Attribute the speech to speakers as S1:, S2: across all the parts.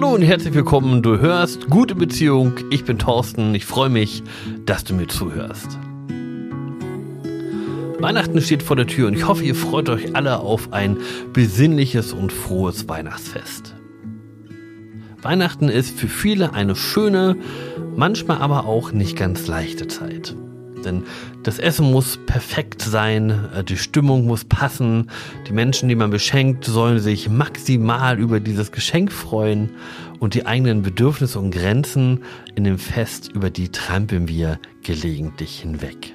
S1: Hallo und herzlich willkommen. Du hörst Gute Beziehung. Ich bin Thorsten. Ich freue mich, dass du mir zuhörst. Weihnachten steht vor der Tür und ich hoffe, ihr freut euch alle auf ein besinnliches und frohes Weihnachtsfest. Weihnachten ist für viele eine schöne, manchmal aber auch nicht ganz leichte Zeit. Denn das Essen muss perfekt sein, äh, die Stimmung muss passen, die Menschen, die man beschenkt, sollen sich maximal über dieses Geschenk freuen und die eigenen Bedürfnisse und Grenzen in dem Fest, über die trampeln wir gelegentlich hinweg.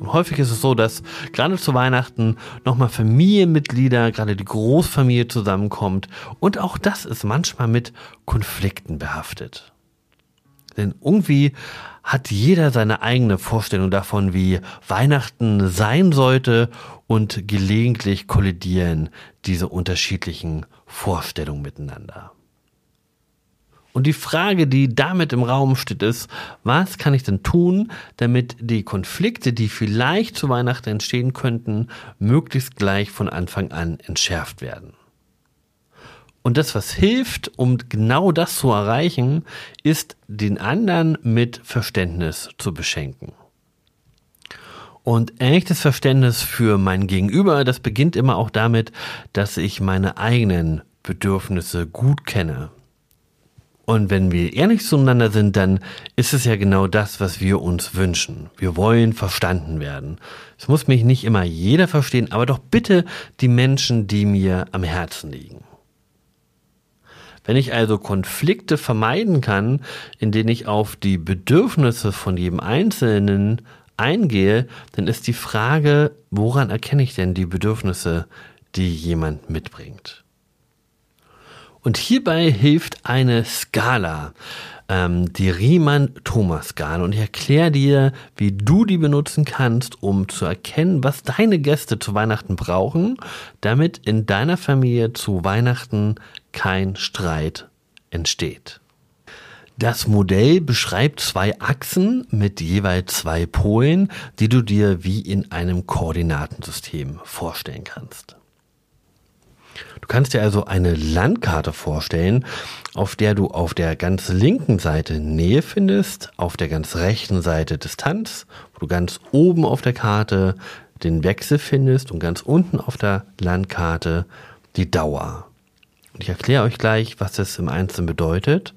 S1: Und häufig ist es so, dass gerade zu Weihnachten nochmal Familienmitglieder, gerade die Großfamilie zusammenkommt und auch das ist manchmal mit Konflikten behaftet. Denn irgendwie hat jeder seine eigene Vorstellung davon, wie Weihnachten sein sollte und gelegentlich kollidieren diese unterschiedlichen Vorstellungen miteinander. Und die Frage, die damit im Raum steht, ist, was kann ich denn tun, damit die Konflikte, die vielleicht zu Weihnachten entstehen könnten, möglichst gleich von Anfang an entschärft werden? Und das, was hilft, um genau das zu erreichen, ist, den anderen mit Verständnis zu beschenken. Und echtes Verständnis für mein Gegenüber, das beginnt immer auch damit, dass ich meine eigenen Bedürfnisse gut kenne. Und wenn wir ehrlich zueinander sind, dann ist es ja genau das, was wir uns wünschen. Wir wollen verstanden werden. Es muss mich nicht immer jeder verstehen, aber doch bitte die Menschen, die mir am Herzen liegen. Wenn ich also Konflikte vermeiden kann, in denen ich auf die Bedürfnisse von jedem Einzelnen eingehe, dann ist die Frage, woran erkenne ich denn die Bedürfnisse, die jemand mitbringt? Und hierbei hilft eine Skala, ähm, die Riemann-Thomas-Skala. Und ich erkläre dir, wie du die benutzen kannst, um zu erkennen, was deine Gäste zu Weihnachten brauchen, damit in deiner Familie zu Weihnachten kein Streit entsteht. Das Modell beschreibt zwei Achsen mit jeweils zwei Polen, die du dir wie in einem Koordinatensystem vorstellen kannst. Du kannst dir also eine Landkarte vorstellen, auf der du auf der ganz linken Seite Nähe findest, auf der ganz rechten Seite Distanz, wo du ganz oben auf der Karte den Wechsel findest und ganz unten auf der Landkarte die Dauer. Und ich erkläre euch gleich, was das im Einzelnen bedeutet.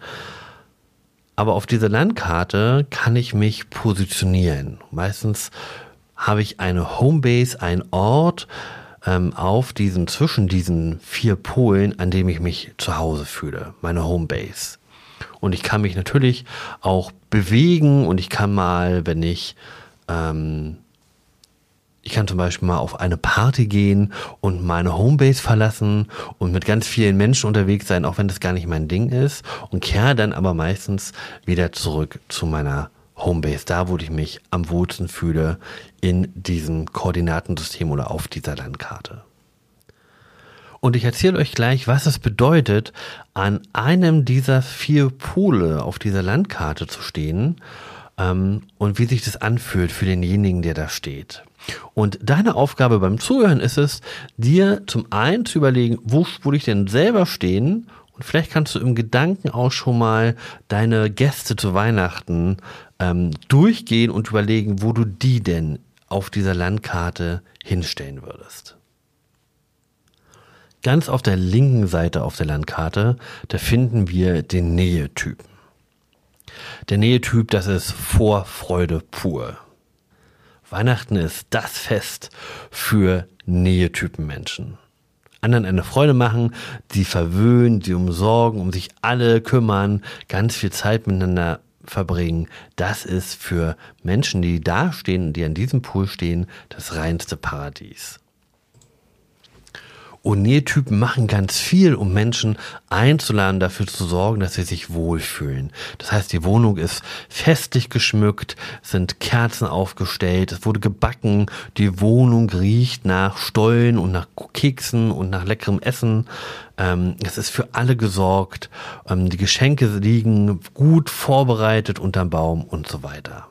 S1: Aber auf dieser Landkarte kann ich mich positionieren. Meistens habe ich eine Homebase, einen Ort ähm, auf diesen, zwischen diesen vier Polen, an dem ich mich zu Hause fühle, meine Homebase. Und ich kann mich natürlich auch bewegen und ich kann mal, wenn ich ähm, ich kann zum Beispiel mal auf eine Party gehen und meine Homebase verlassen und mit ganz vielen Menschen unterwegs sein, auch wenn das gar nicht mein Ding ist und kehre dann aber meistens wieder zurück zu meiner Homebase, da wo ich mich am wohlsten fühle in diesem Koordinatensystem oder auf dieser Landkarte. Und ich erzähle euch gleich, was es bedeutet, an einem dieser vier Pole auf dieser Landkarte zu stehen ähm, und wie sich das anfühlt für denjenigen, der da steht. Und deine Aufgabe beim Zuhören ist es, dir zum einen zu überlegen, wo würde ich denn selber stehen? Und vielleicht kannst du im Gedanken auch schon mal deine Gäste zu Weihnachten ähm, durchgehen und überlegen, wo du die denn auf dieser Landkarte hinstellen würdest. Ganz auf der linken Seite auf der Landkarte, da finden wir den Nähetypen. Der Nähetyp, das ist Vorfreude pur. Weihnachten ist das Fest für Nähetypen Menschen. Anderen eine Freude machen, sie verwöhnen, sie umsorgen, um sich alle kümmern, ganz viel Zeit miteinander verbringen. Das ist für Menschen, die da stehen, die an diesem Pool stehen, das reinste Paradies. Und Nähtypen machen ganz viel, um Menschen einzuladen, dafür zu sorgen, dass sie sich wohlfühlen. Das heißt, die Wohnung ist festlich geschmückt, sind Kerzen aufgestellt, es wurde gebacken, die Wohnung riecht nach Stollen und nach Keksen und nach leckerem Essen. Ähm, es ist für alle gesorgt, ähm, die Geschenke liegen gut vorbereitet unterm Baum und so weiter.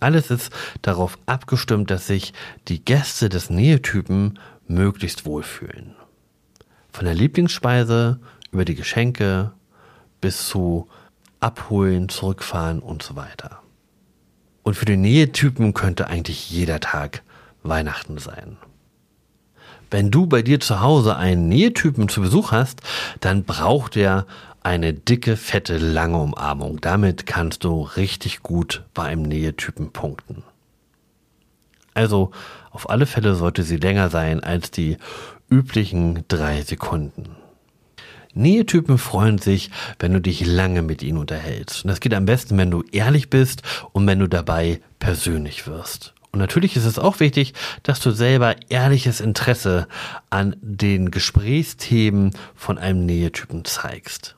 S1: Alles ist darauf abgestimmt, dass sich die Gäste des Nähetypen möglichst wohlfühlen. Von der Lieblingsspeise über die Geschenke bis zu abholen, zurückfahren und so weiter. Und für den Nähetypen könnte eigentlich jeder Tag Weihnachten sein. Wenn du bei dir zu Hause einen Nähetypen zu Besuch hast, dann braucht er eine dicke, fette, lange Umarmung. Damit kannst du richtig gut bei einem Nähetypen punkten. Also auf alle Fälle sollte sie länger sein als die üblichen drei Sekunden. Nähetypen freuen sich, wenn du dich lange mit ihnen unterhältst. Und das geht am besten, wenn du ehrlich bist und wenn du dabei persönlich wirst. Und natürlich ist es auch wichtig, dass du selber ehrliches Interesse an den Gesprächsthemen von einem Nähetypen zeigst.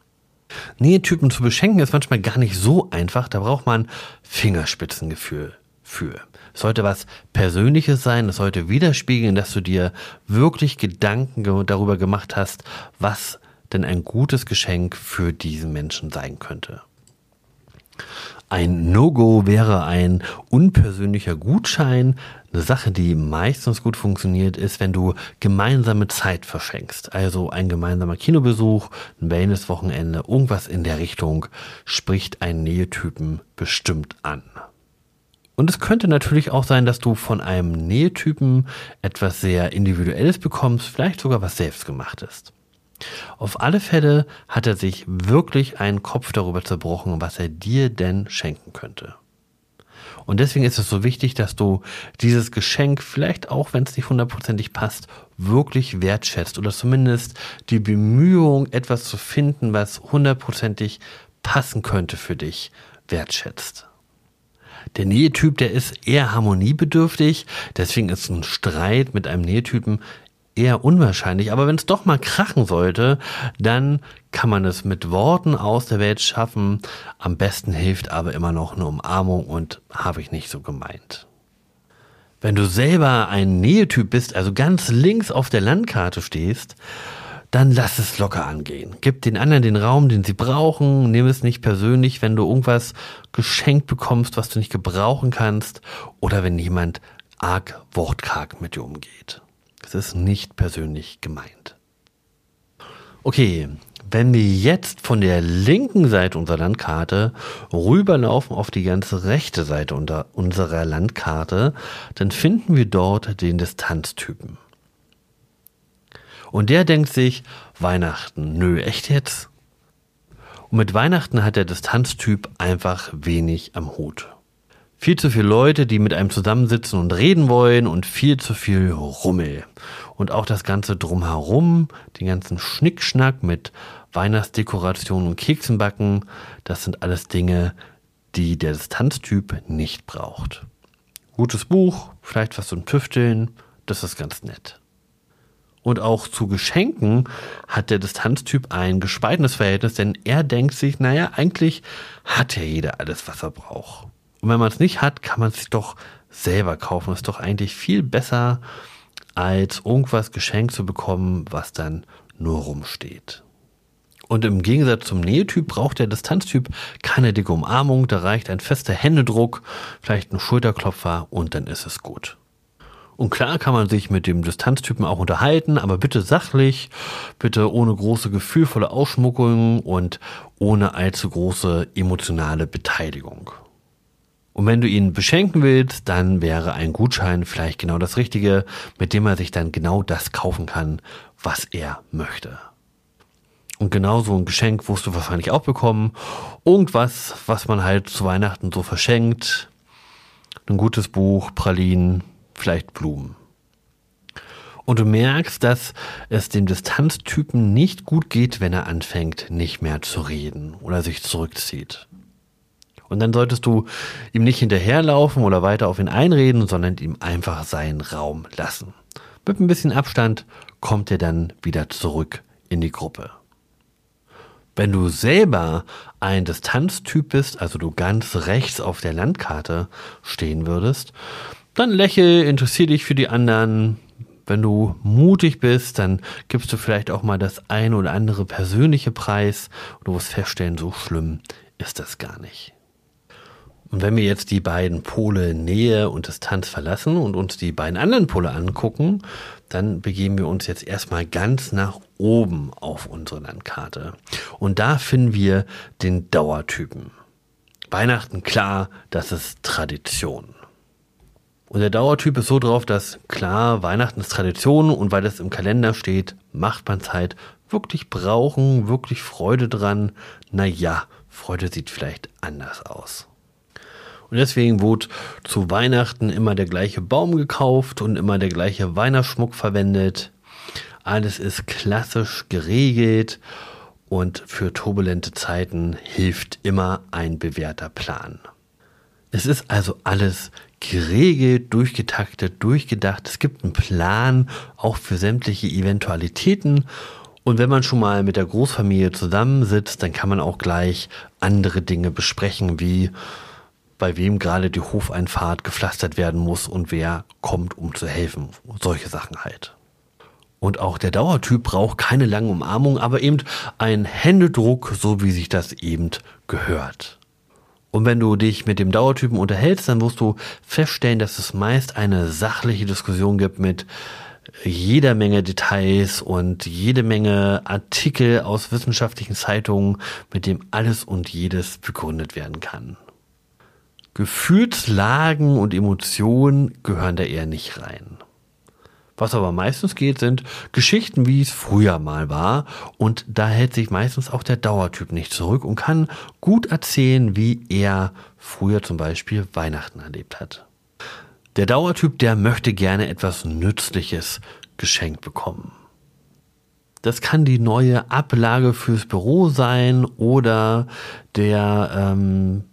S1: Nähetypen zu beschenken ist manchmal gar nicht so einfach, da braucht man Fingerspitzengefühl für. Es sollte was Persönliches sein, es sollte widerspiegeln, dass du dir wirklich Gedanken darüber gemacht hast, was denn ein gutes Geschenk für diesen Menschen sein könnte. Ein No-Go wäre ein unpersönlicher Gutschein. Eine Sache, die meistens gut funktioniert, ist, wenn du gemeinsame Zeit verschenkst. Also ein gemeinsamer Kinobesuch, ein Wellness-Wochenende, irgendwas in der Richtung spricht einen Nähetypen bestimmt an. Und es könnte natürlich auch sein, dass du von einem Nähetypen etwas sehr Individuelles bekommst, vielleicht sogar was selbstgemachtes. Auf alle Fälle hat er sich wirklich einen Kopf darüber zerbrochen, was er dir denn schenken könnte. Und deswegen ist es so wichtig, dass du dieses Geschenk, vielleicht auch wenn es nicht hundertprozentig passt, wirklich wertschätzt oder zumindest die Bemühung, etwas zu finden, was hundertprozentig passen könnte für dich, wertschätzt. Der Nähetyp, der ist eher harmoniebedürftig, deswegen ist ein Streit mit einem Nähetypen eher unwahrscheinlich. Aber wenn es doch mal krachen sollte, dann kann man es mit Worten aus der Welt schaffen. Am besten hilft aber immer noch eine Umarmung und habe ich nicht so gemeint. Wenn du selber ein Nähetyp bist, also ganz links auf der Landkarte stehst, dann lass es locker angehen. Gib den anderen den Raum, den sie brauchen. Nimm es nicht persönlich, wenn du irgendwas geschenkt bekommst, was du nicht gebrauchen kannst oder wenn jemand arg wortkarg mit dir umgeht. Es ist nicht persönlich gemeint. Okay, wenn wir jetzt von der linken Seite unserer Landkarte rüberlaufen auf die ganze rechte Seite unserer Landkarte, dann finden wir dort den Distanztypen. Und der denkt sich, Weihnachten, nö, echt jetzt? Und mit Weihnachten hat der Distanztyp einfach wenig am Hut. Viel zu viele Leute, die mit einem zusammensitzen und reden wollen und viel zu viel Rummel. Und auch das Ganze drumherum, den ganzen Schnickschnack mit Weihnachtsdekorationen und Keksenbacken, das sind alles Dinge, die der Distanztyp nicht braucht. Gutes Buch, vielleicht was zum Tüfteln, das ist ganz nett. Und auch zu Geschenken hat der Distanztyp ein gespaltenes Verhältnis, denn er denkt sich, naja, eigentlich hat ja jeder alles, was er braucht. Und wenn man es nicht hat, kann man es sich doch selber kaufen. ist doch eigentlich viel besser, als irgendwas geschenkt zu bekommen, was dann nur rumsteht. Und im Gegensatz zum Nähetyp braucht der Distanztyp keine dicke Umarmung, da reicht ein fester Händedruck, vielleicht ein Schulterklopfer und dann ist es gut. Und klar kann man sich mit dem Distanztypen auch unterhalten, aber bitte sachlich, bitte ohne große gefühlvolle Ausschmuckung und ohne allzu große emotionale Beteiligung. Und wenn du ihn beschenken willst, dann wäre ein Gutschein vielleicht genau das Richtige, mit dem er sich dann genau das kaufen kann, was er möchte. Und genau so ein Geschenk wirst du wahrscheinlich auch bekommen. Irgendwas, was man halt zu Weihnachten so verschenkt. Ein gutes Buch, Pralinen, vielleicht Blumen. Und du merkst, dass es dem Distanztypen nicht gut geht, wenn er anfängt, nicht mehr zu reden oder sich zurückzieht. Und dann solltest du ihm nicht hinterherlaufen oder weiter auf ihn einreden, sondern ihm einfach seinen Raum lassen. Mit ein bisschen Abstand kommt er dann wieder zurück in die Gruppe. Wenn du selber ein Distanztyp bist, also du ganz rechts auf der Landkarte stehen würdest, dann lächel, interessier dich für die anderen. Wenn du mutig bist, dann gibst du vielleicht auch mal das ein oder andere persönliche Preis. Du wirst feststellen, so schlimm ist das gar nicht. Und wenn wir jetzt die beiden Pole Nähe und Distanz verlassen und uns die beiden anderen Pole angucken, dann begeben wir uns jetzt erstmal ganz nach oben auf unsere Landkarte. Und da finden wir den Dauertypen. Weihnachten, klar, das ist Tradition. Und der Dauertyp ist so drauf, dass klar, Weihnachten ist Tradition und weil das im Kalender steht, macht man Zeit. Wirklich brauchen, wirklich Freude dran. Naja, Freude sieht vielleicht anders aus. Und deswegen wurde zu Weihnachten immer der gleiche Baum gekauft und immer der gleiche Weihnachtsschmuck verwendet. Alles ist klassisch geregelt und für turbulente Zeiten hilft immer ein bewährter Plan. Es ist also alles geregelt, durchgetaktet, durchgedacht. Es gibt einen Plan auch für sämtliche Eventualitäten. Und wenn man schon mal mit der Großfamilie zusammensitzt, dann kann man auch gleich andere Dinge besprechen, wie bei wem gerade die Hofeinfahrt gepflastert werden muss und wer kommt, um zu helfen. Solche Sachen halt. Und auch der Dauertyp braucht keine lange Umarmung, aber eben ein Händedruck, so wie sich das eben gehört. Und wenn du dich mit dem Dauertypen unterhältst, dann wirst du feststellen, dass es meist eine sachliche Diskussion gibt mit jeder Menge Details und jede Menge Artikel aus wissenschaftlichen Zeitungen, mit dem alles und jedes begründet werden kann. Gefühlslagen und Emotionen gehören da eher nicht rein. Was aber meistens geht, sind Geschichten, wie es früher mal war. Und da hält sich meistens auch der Dauertyp nicht zurück und kann gut erzählen, wie er früher zum Beispiel Weihnachten erlebt hat. Der Dauertyp, der möchte gerne etwas Nützliches geschenkt bekommen. Das kann die neue Ablage fürs Büro sein oder der ähm,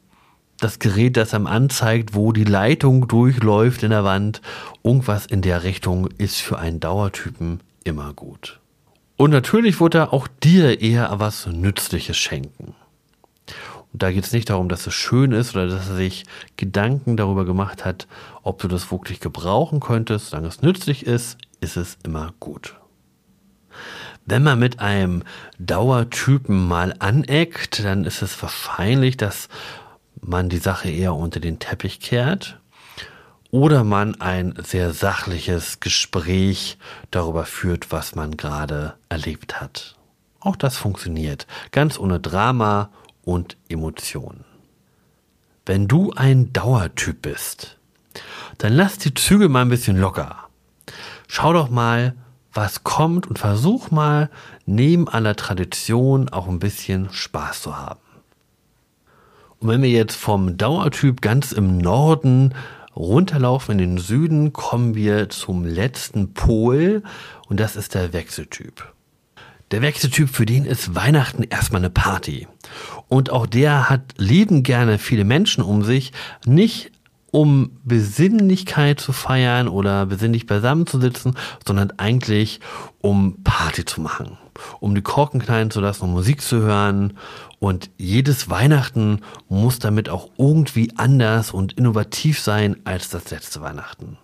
S1: das Gerät, das einem anzeigt, wo die Leitung durchläuft in der Wand. Irgendwas in der Richtung ist für einen Dauertypen immer gut. Und natürlich wird er auch dir eher was Nützliches schenken. Und da geht es nicht darum, dass es schön ist oder dass er sich Gedanken darüber gemacht hat, ob du das wirklich gebrauchen könntest. Solange es nützlich ist, ist es immer gut. Wenn man mit einem Dauertypen mal aneckt, dann ist es wahrscheinlich, dass man die Sache eher unter den Teppich kehrt oder man ein sehr sachliches Gespräch darüber führt, was man gerade erlebt hat. Auch das funktioniert, ganz ohne Drama und Emotionen. Wenn du ein Dauertyp bist, dann lass die Züge mal ein bisschen locker. Schau doch mal, was kommt und versuch mal, neben aller Tradition auch ein bisschen Spaß zu haben. Und wenn wir jetzt vom Dauertyp ganz im Norden runterlaufen in den Süden, kommen wir zum letzten Pol und das ist der Wechseltyp. Der Wechseltyp, für den ist Weihnachten erstmal eine Party. Und auch der hat lieben gerne viele Menschen um sich, nicht um Besinnlichkeit zu feiern oder besinnlich beisammen zu sitzen, sondern eigentlich um Party zu machen, um die Korken knallen zu lassen, um Musik zu hören und jedes Weihnachten muss damit auch irgendwie anders und innovativ sein als das letzte Weihnachten.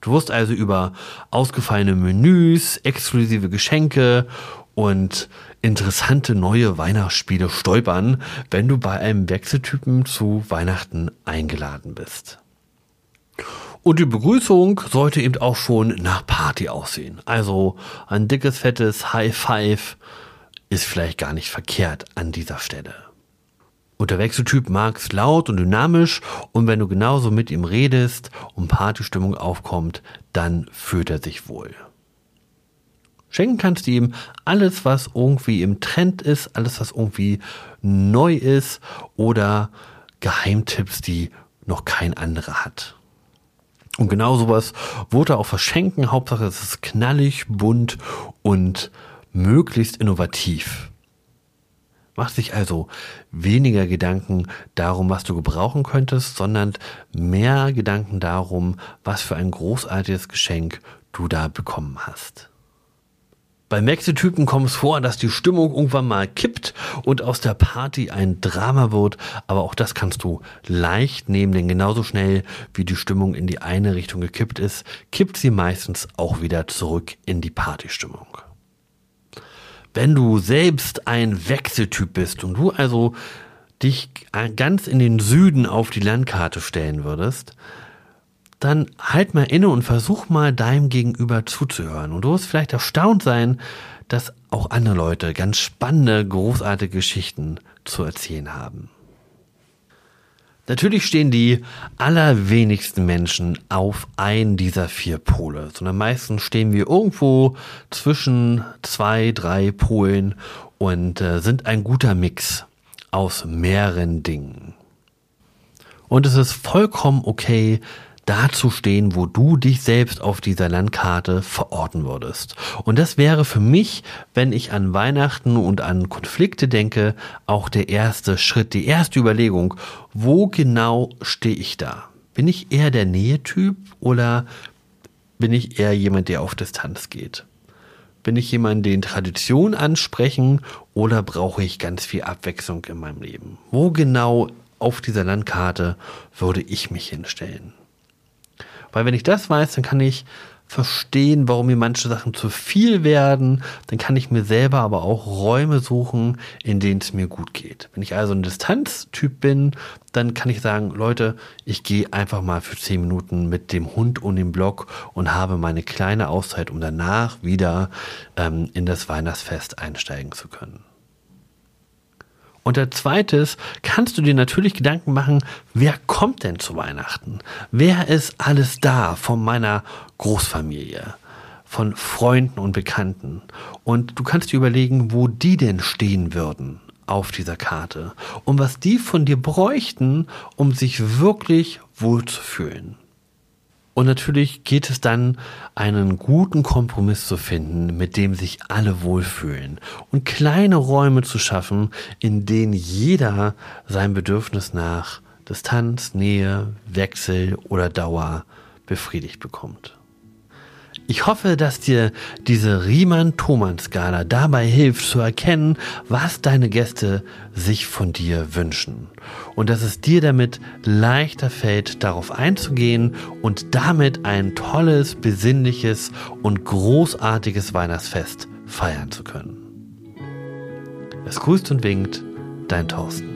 S1: Du wirst also über ausgefallene Menüs, exklusive Geschenke und interessante neue Weihnachtsspiele stolpern, wenn du bei einem Wechseltypen zu Weihnachten eingeladen bist. Und die Begrüßung sollte eben auch schon nach Party aussehen. Also ein dickes, fettes High Five ist vielleicht gar nicht verkehrt an dieser Stelle. Und der Wechseltyp mag es laut und dynamisch und wenn du genauso mit ihm redest und Partystimmung aufkommt, dann fühlt er sich wohl. Schenken kannst du ihm alles, was irgendwie im Trend ist, alles, was irgendwie neu ist oder Geheimtipps, die noch kein anderer hat. Und genau sowas wurde auch verschenken. Hauptsache es ist knallig, bunt und möglichst innovativ. Mach sich also weniger Gedanken darum, was du gebrauchen könntest, sondern mehr Gedanken darum, was für ein großartiges Geschenk du da bekommen hast. Bei Wechseltypen kommt es vor, dass die Stimmung irgendwann mal kippt und aus der Party ein Drama wird, aber auch das kannst du leicht nehmen, denn genauso schnell wie die Stimmung in die eine Richtung gekippt ist, kippt sie meistens auch wieder zurück in die Partystimmung. Wenn du selbst ein Wechseltyp bist und du also dich ganz in den Süden auf die Landkarte stellen würdest, dann halt mal inne und versuch mal deinem Gegenüber zuzuhören. Und du wirst vielleicht erstaunt sein, dass auch andere Leute ganz spannende, großartige Geschichten zu erzählen haben. Natürlich stehen die allerwenigsten Menschen auf einen dieser vier Pole, sondern meistens stehen wir irgendwo zwischen zwei, drei Polen und äh, sind ein guter Mix aus mehreren Dingen. Und es ist vollkommen okay, da zu stehen, wo du dich selbst auf dieser Landkarte verorten würdest. Und das wäre für mich, wenn ich an Weihnachten und an Konflikte denke, auch der erste Schritt, die erste Überlegung, wo genau stehe ich da? Bin ich eher der Nähetyp oder bin ich eher jemand, der auf Distanz geht? Bin ich jemand, den Tradition ansprechen oder brauche ich ganz viel Abwechslung in meinem Leben? Wo genau auf dieser Landkarte würde ich mich hinstellen? Weil wenn ich das weiß, dann kann ich verstehen, warum mir manche Sachen zu viel werden. Dann kann ich mir selber aber auch Räume suchen, in denen es mir gut geht. Wenn ich also ein Distanztyp bin, dann kann ich sagen, Leute, ich gehe einfach mal für zehn Minuten mit dem Hund und dem Block und habe meine kleine Auszeit, um danach wieder ähm, in das Weihnachtsfest einsteigen zu können. Und der zweites, kannst du dir natürlich Gedanken machen, wer kommt denn zu Weihnachten? Wer ist alles da von meiner Großfamilie? von Freunden und Bekannten. Und du kannst dir überlegen, wo die denn stehen würden auf dieser Karte und was die von dir bräuchten, um sich wirklich wohl zu fühlen. Und natürlich geht es dann, einen guten Kompromiss zu finden, mit dem sich alle wohlfühlen und kleine Räume zu schaffen, in denen jeder sein Bedürfnis nach Distanz, Nähe, Wechsel oder Dauer befriedigt bekommt. Ich hoffe, dass dir diese Riemann-Thomann-Skala dabei hilft zu erkennen, was deine Gäste sich von dir wünschen. Und dass es dir damit leichter fällt, darauf einzugehen und damit ein tolles, besinnliches und großartiges Weihnachtsfest feiern zu können. Es grüßt und winkt, dein Thorsten.